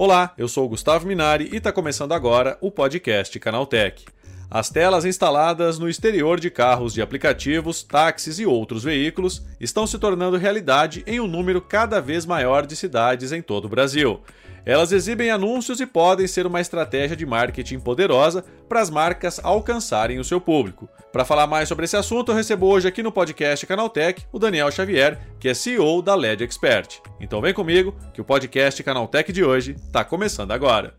Olá, eu sou o Gustavo Minari e está começando agora o podcast Canaltech. As telas instaladas no exterior de carros de aplicativos, táxis e outros veículos estão se tornando realidade em um número cada vez maior de cidades em todo o Brasil. Elas exibem anúncios e podem ser uma estratégia de marketing poderosa para as marcas alcançarem o seu público. Para falar mais sobre esse assunto, eu recebo hoje aqui no podcast Canaltech o Daniel Xavier, que é CEO da LED Expert. Então vem comigo que o podcast Canaltech de hoje está começando agora.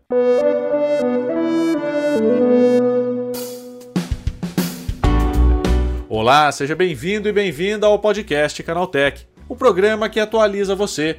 Olá, seja bem-vindo e bem-vinda ao podcast Canaltech o programa que atualiza você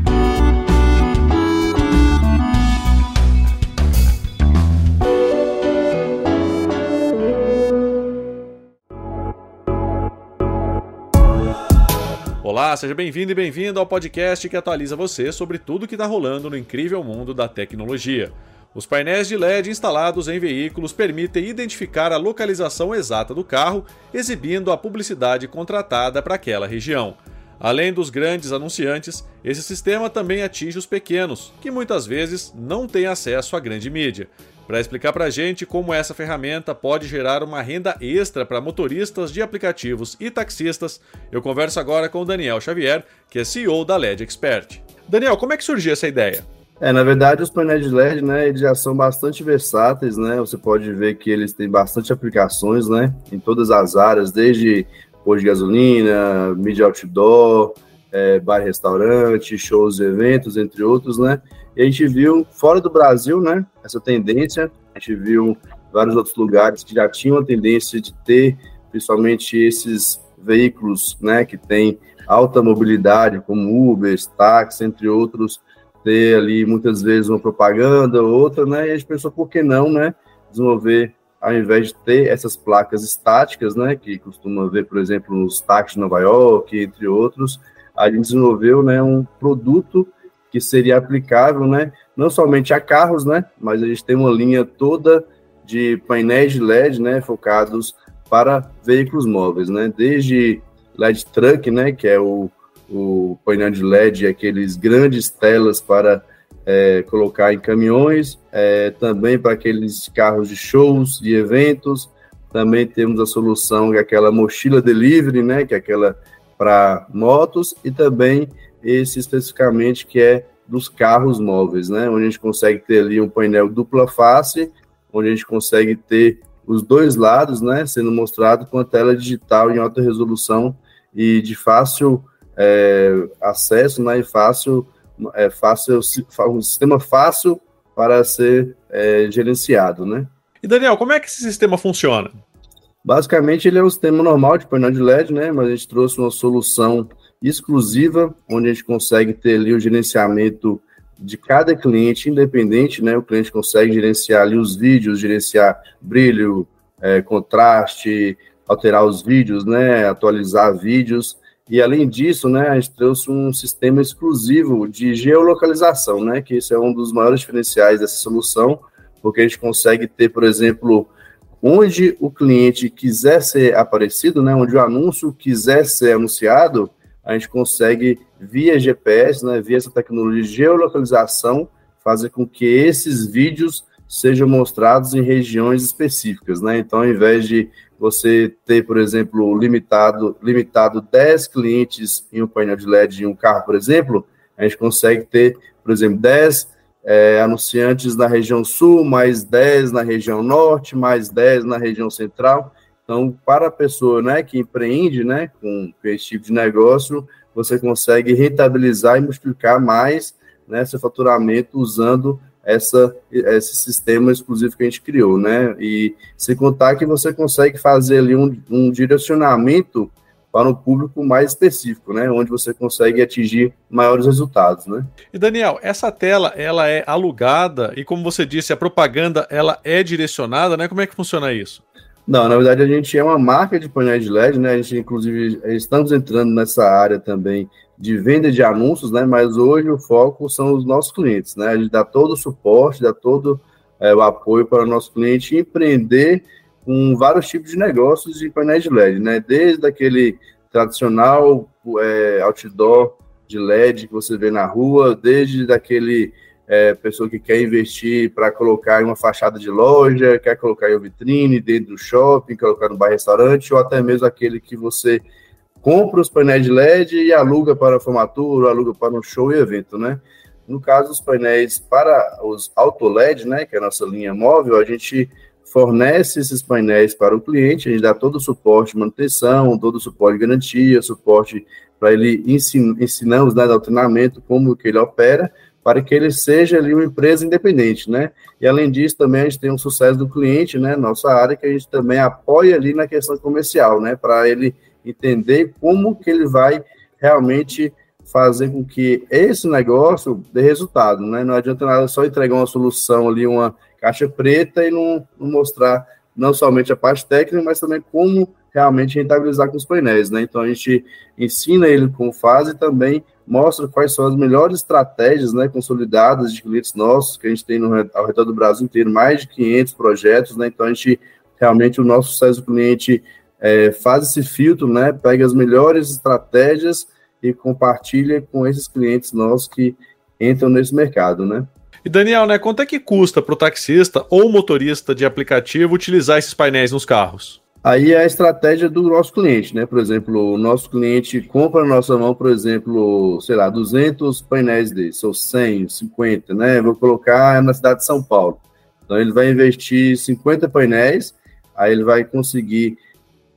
Olá, seja bem-vindo e bem-vindo ao podcast que atualiza você sobre tudo que está rolando no incrível mundo da tecnologia. Os painéis de LED instalados em veículos permitem identificar a localização exata do carro, exibindo a publicidade contratada para aquela região. Além dos grandes anunciantes, esse sistema também atinge os pequenos, que muitas vezes não têm acesso à grande mídia. Para explicar para a gente como essa ferramenta pode gerar uma renda extra para motoristas de aplicativos e taxistas, eu converso agora com o Daniel Xavier, que é CEO da LED Expert. Daniel, como é que surgiu essa ideia? É, na verdade, os painéis de LED, né, eles já são bastante versáteis, né? Você pode ver que eles têm bastante aplicações, né, em todas as áreas, desde posto de gasolina, mídia outdoor, é, bar restaurante, shows eventos, entre outros, né? E a gente viu fora do Brasil, né, essa tendência. A gente viu vários outros lugares que já tinham a tendência de ter, principalmente esses veículos, né, que têm alta mobilidade, como Uber, táxi, entre outros, ter ali muitas vezes uma propaganda, outra, né? E a gente pensou por que não, né, desenvolver ao invés de ter essas placas estáticas, né, que costuma ver, por exemplo, nos táxis de Nova York, entre outros, a gente desenvolveu, né, um produto que seria aplicável, né, não somente a carros, né, mas a gente tem uma linha toda de painéis de LED, né, focados para veículos móveis, né, desde LED Truck, né, que é o, o painel de LED, aqueles grandes telas para é, colocar em caminhões, é, também para aqueles carros de shows, de eventos, também temos a solução que é aquela mochila delivery, né, que é aquela para motos, e também esse especificamente que é dos carros móveis, né? Onde a gente consegue ter ali um painel dupla face, onde a gente consegue ter os dois lados, né? Sendo mostrado com a tela digital em alta resolução e de fácil é, acesso, né? E fácil, é, fácil, um sistema fácil para ser é, gerenciado, né? E Daniel, como é que esse sistema funciona? Basicamente, ele é um sistema normal de painel de LED, né? Mas a gente trouxe uma solução exclusiva, onde a gente consegue ter ali o gerenciamento de cada cliente independente, né? O cliente consegue gerenciar ali os vídeos, gerenciar brilho, é, contraste, alterar os vídeos, né? Atualizar vídeos. E além disso, né, a gente trouxe um sistema exclusivo de geolocalização, né? Que esse é um dos maiores diferenciais dessa solução, porque a gente consegue ter, por exemplo, onde o cliente quiser ser aparecido, né? Onde o anúncio quiser ser anunciado, a gente consegue, via GPS, né, via essa tecnologia de geolocalização, fazer com que esses vídeos sejam mostrados em regiões específicas, né? Então, ao invés de você ter, por exemplo, limitado, limitado 10 clientes em um painel de LED em um carro, por exemplo, a gente consegue ter, por exemplo, 10 é, anunciantes na região sul, mais 10 na região norte, mais 10 na região central. Então, para a pessoa né, que empreende né, com esse tipo de negócio, você consegue rentabilizar e multiplicar mais né, seu faturamento usando essa, esse sistema exclusivo que a gente criou, né? E sem contar que você consegue fazer ali um, um direcionamento para um público mais específico, né? Onde você consegue atingir maiores resultados, né? E Daniel, essa tela ela é alugada e como você disse, a propaganda ela é direcionada, né? Como é que funciona isso? Não, na verdade a gente é uma marca de painéis de LED, né? A gente, inclusive, estamos entrando nessa área também de venda de anúncios, né? Mas hoje o foco são os nossos clientes, né? A gente dá todo o suporte, dá todo é, o apoio para o nosso cliente empreender com vários tipos de negócios de painéis de LED, né? Desde aquele tradicional é, outdoor de LED que você vê na rua, desde daquele é, pessoa que quer investir para colocar em uma fachada de loja, quer colocar em uma vitrine, dentro do shopping, colocar no bar-restaurante, ou até mesmo aquele que você compra os painéis de LED e aluga para formatura, aluga para um show e evento, né? No caso, os painéis para os auto LED, né, que é a nossa linha móvel, a gente fornece esses painéis para o cliente, a gente dá todo o suporte de manutenção, todo o suporte de garantia, suporte para ele ensin ensinamos né, treinamento, como que ele opera, para que ele seja ali uma empresa independente, né? E além disso, também a gente tem um sucesso do cliente, né? Nossa área que a gente também apoia ali na questão comercial, né? Para ele entender como que ele vai realmente fazer com que esse negócio dê resultado, né? Não adianta nada só entregar uma solução ali, uma caixa preta e não, não mostrar não somente a parte técnica, mas também como realmente rentabilizar com os painéis, né? Então a gente ensina ele como faz e também mostra quais são as melhores estratégias, né, consolidadas de clientes nossos, que a gente tem no, ao redor do Brasil inteiro, mais de 500 projetos, né? Então a gente realmente o nosso sucesso do cliente é, faz esse filtro, né? Pega as melhores estratégias e compartilha com esses clientes nossos que entram nesse mercado, né? E Daniel, né, quanto é que custa para o taxista ou motorista de aplicativo utilizar esses painéis nos carros? Aí é a estratégia do nosso cliente, né? Por exemplo, o nosso cliente compra na nossa mão, por exemplo, sei lá, 200 painéis desses, ou 100, 50, né? Vou colocar na cidade de São Paulo. Então, ele vai investir 50 painéis, aí ele vai conseguir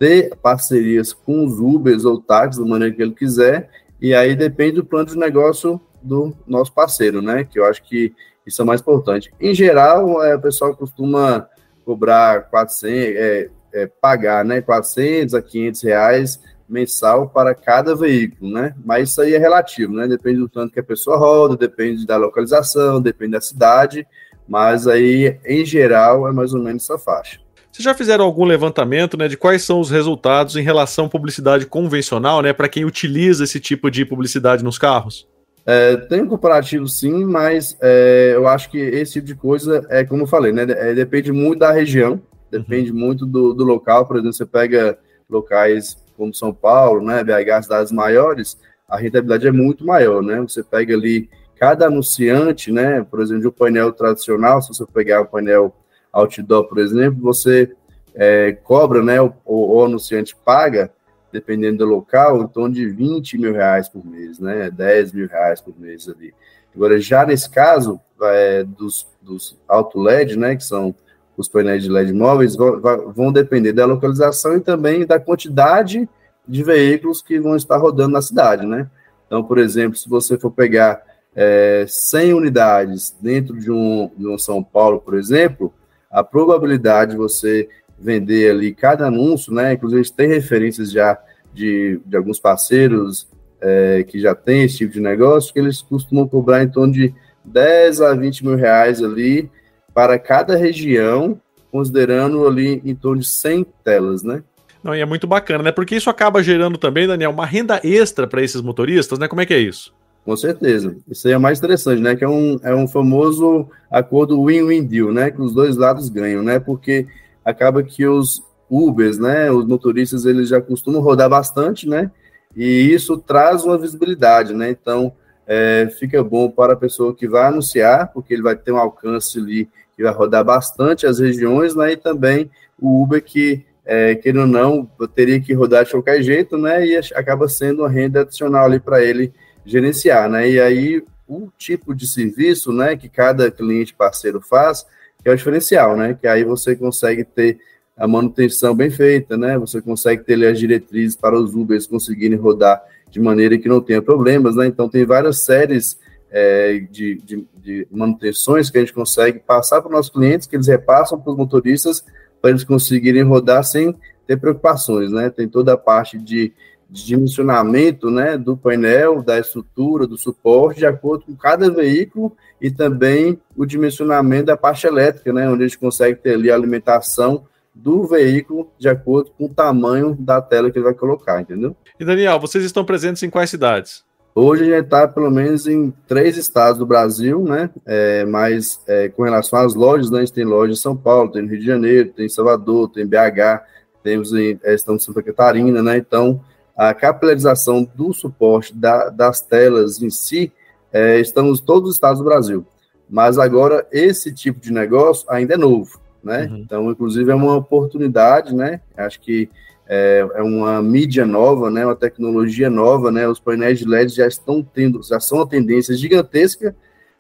ter parcerias com os Ubers ou táxis da maneira que ele quiser, e aí depende do plano de negócio do nosso parceiro, né? Que eu acho que isso é mais importante. Em geral, é, o pessoal costuma cobrar 400, é, é, pagar, né, 400 a 500 reais mensal para cada veículo, né? Mas isso aí é relativo, né? Depende do tanto que a pessoa roda, depende da localização, depende da cidade, mas aí, em geral, é mais ou menos essa faixa. Vocês já fizeram algum levantamento né, de quais são os resultados em relação à publicidade convencional, né, para quem utiliza esse tipo de publicidade nos carros? É, tem um comparativo sim, mas é, eu acho que esse tipo de coisa é como eu falei, né? É, depende muito da região, depende uhum. muito do, do, local. Por exemplo, você pega locais como São Paulo, né? BH, cidades maiores, a rentabilidade é muito maior, né? Você pega ali cada anunciante, né? Por exemplo, de um painel tradicional, se você pegar o painel outdoor, por exemplo, você é, cobra, né, o, o, anunciante paga, dependendo do local, em torno de 20 mil reais por mês, né, 10 mil reais por mês ali. Agora, já nesse caso, é, dos, dos auto LED, né, que são os painéis de LED móveis, vão depender da localização e também da quantidade de veículos que vão estar rodando na cidade, né. Então, por exemplo, se você for pegar é, 100 unidades dentro de um, de um São Paulo, por exemplo, a probabilidade de você vender ali cada anúncio, né? Inclusive, tem referências já de, de alguns parceiros é, que já têm esse tipo de negócio, que eles costumam cobrar em torno de 10 a 20 mil reais ali para cada região, considerando ali em torno de 100 telas, né? Não, e é muito bacana, né? Porque isso acaba gerando também, Daniel, uma renda extra para esses motoristas, né? Como é que é isso? Com certeza. Isso aí é mais interessante, né? Que é um, é um famoso acordo win-win deal, né? Que os dois lados ganham, né? Porque acaba que os Ubers, né? Os motoristas, eles já costumam rodar bastante, né? E isso traz uma visibilidade, né? Então, é, fica bom para a pessoa que vai anunciar, porque ele vai ter um alcance ali que vai rodar bastante as regiões, né? E também o Uber que, é, querendo ou não, teria que rodar de qualquer jeito, né? E acaba sendo uma renda adicional ali para ele gerenciar, né? E aí o tipo de serviço, né, que cada cliente parceiro faz, é o diferencial, né? Que aí você consegue ter a manutenção bem feita, né? Você consegue ter as diretrizes para os Ubers conseguirem rodar de maneira que não tenha problemas, né? Então tem várias séries é, de, de, de, manutenções que a gente consegue passar para os nossos clientes, que eles repassam para os motoristas para eles conseguirem rodar sem ter preocupações, né? Tem toda a parte de de dimensionamento né, do painel, da estrutura, do suporte, de acordo com cada veículo e também o dimensionamento da parte elétrica, né, onde a gente consegue ter ali a alimentação do veículo de acordo com o tamanho da tela que ele vai colocar, entendeu? E Daniel, vocês estão presentes em quais cidades? Hoje a gente está pelo menos em três estados do Brasil, né? É, mas é, com relação às lojas, né? a gente tem loja em São Paulo, tem no Rio de Janeiro, tem em Salvador, tem em BH, temos em, é, estamos em Santa Catarina, né? Então, a capilarização do suporte da, das telas em si, é, estamos todos os estados do Brasil. Mas agora, esse tipo de negócio ainda é novo, né? Uhum. Então, inclusive, é uma oportunidade, né? Acho que é, é, uma mídia nova, né, uma tecnologia nova, né, os painéis de LED já estão tendo, já são uma tendência gigantesca,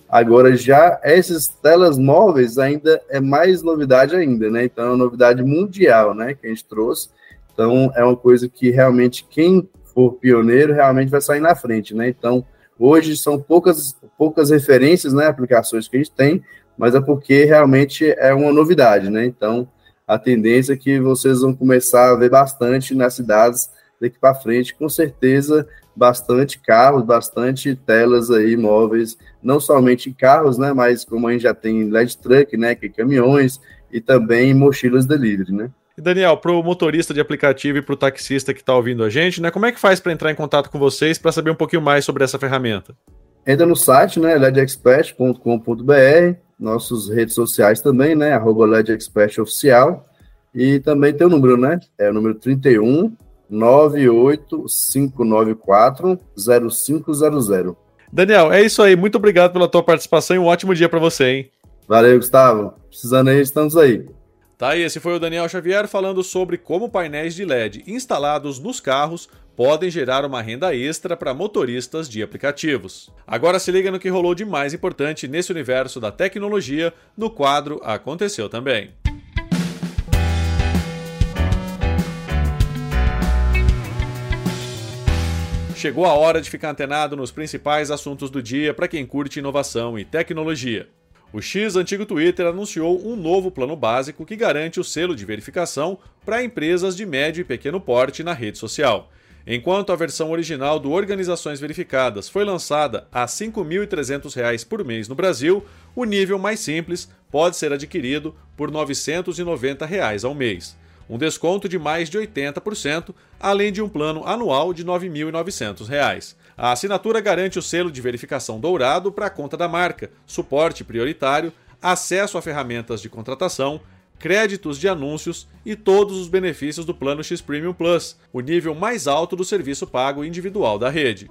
agora já essas telas móveis ainda é mais novidade ainda, né, então é uma novidade mundial, né, que a gente trouxe, então é uma coisa que realmente quem for pioneiro realmente vai sair na frente, né, então hoje são poucas, poucas referências, né, aplicações que a gente tem, mas é porque realmente é uma novidade, né, então a tendência é que vocês vão começar a ver bastante nas cidades daqui para frente, com certeza, bastante carros, bastante telas aí móveis, não somente carros, né, mas como a gente já tem LED truck, né, que é caminhões e também mochilas delivery, né. E Daniel, para o motorista de aplicativo e para o taxista que está ouvindo a gente, né, como é que faz para entrar em contato com vocês para saber um pouquinho mais sobre essa ferramenta? Entra no site, né, ledexpert.com.br, nossas redes sociais também, né? Arroba LED Expert Oficial. E também tem o número, né? É o número 31 98594 0500. Daniel, é isso aí. Muito obrigado pela tua participação e um ótimo dia para você, hein? Valeu, Gustavo. Precisando aí, estamos aí. Tá aí, esse foi o Daniel Xavier falando sobre como painéis de LED instalados nos carros podem gerar uma renda extra para motoristas de aplicativos. Agora se liga no que rolou de mais importante nesse universo da tecnologia no quadro Aconteceu também. Chegou a hora de ficar antenado nos principais assuntos do dia para quem curte inovação e tecnologia. O X, antigo Twitter, anunciou um novo plano básico que garante o selo de verificação para empresas de médio e pequeno porte na rede social. Enquanto a versão original do Organizações Verificadas foi lançada a R$ 5.300 por mês no Brasil, o nível mais simples pode ser adquirido por 990 reais ao mês, um desconto de mais de 80%, além de um plano anual de R$ 9.900. A assinatura garante o selo de verificação dourado para a conta da marca, suporte prioritário, acesso a ferramentas de contratação, créditos de anúncios e todos os benefícios do Plano X Premium Plus, o nível mais alto do serviço pago individual da rede.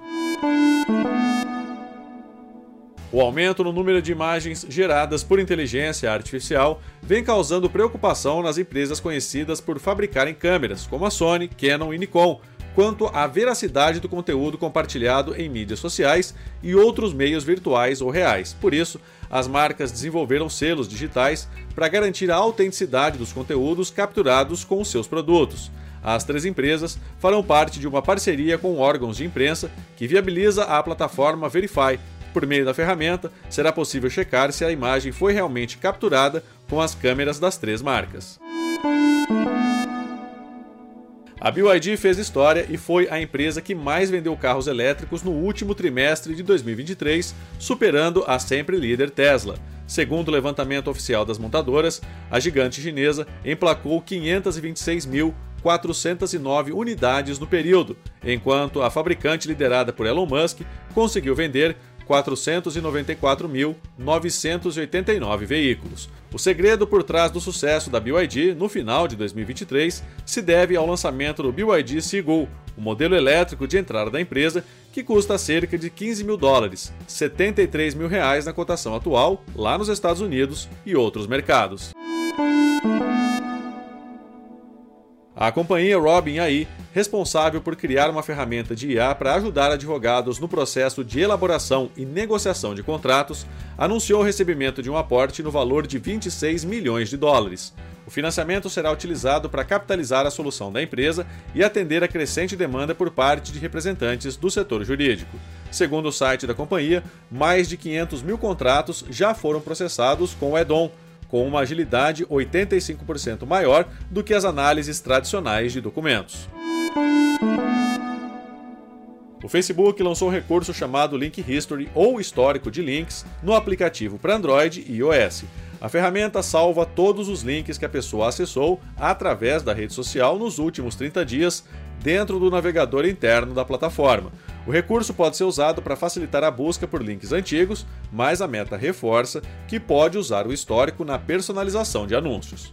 O aumento no número de imagens geradas por inteligência artificial vem causando preocupação nas empresas conhecidas por fabricarem câmeras, como a Sony, Canon e Nikon, quanto à veracidade do conteúdo compartilhado em mídias sociais e outros meios virtuais ou reais. Por isso, as marcas desenvolveram selos digitais para garantir a autenticidade dos conteúdos capturados com seus produtos. As três empresas farão parte de uma parceria com órgãos de imprensa que viabiliza a plataforma Verify. Por meio da ferramenta, será possível checar se a imagem foi realmente capturada com as câmeras das três marcas. A BYD fez história e foi a empresa que mais vendeu carros elétricos no último trimestre de 2023, superando a sempre líder Tesla. Segundo o levantamento oficial das montadoras, a gigante chinesa emplacou 526.409 unidades no período, enquanto a fabricante liderada por Elon Musk conseguiu vender 494.989 veículos. O segredo por trás do sucesso da BYD no final de 2023 se deve ao lançamento do BYD Seagull, o modelo elétrico de entrada da empresa que custa cerca de 15 mil dólares, 73 mil reais na cotação atual, lá nos Estados Unidos e outros mercados. A companhia Robin AI, responsável por criar uma ferramenta de IA para ajudar advogados no processo de elaboração e negociação de contratos, anunciou o recebimento de um aporte no valor de 26 milhões de dólares. O financiamento será utilizado para capitalizar a solução da empresa e atender a crescente demanda por parte de representantes do setor jurídico. Segundo o site da companhia, mais de 500 mil contratos já foram processados com o Edon, com uma agilidade 85% maior do que as análises tradicionais de documentos. O Facebook lançou um recurso chamado Link History ou histórico de links no aplicativo para Android e iOS. A ferramenta salva todos os links que a pessoa acessou através da rede social nos últimos 30 dias dentro do navegador interno da plataforma. O recurso pode ser usado para facilitar a busca por links antigos, mas a meta reforça que pode usar o histórico na personalização de anúncios.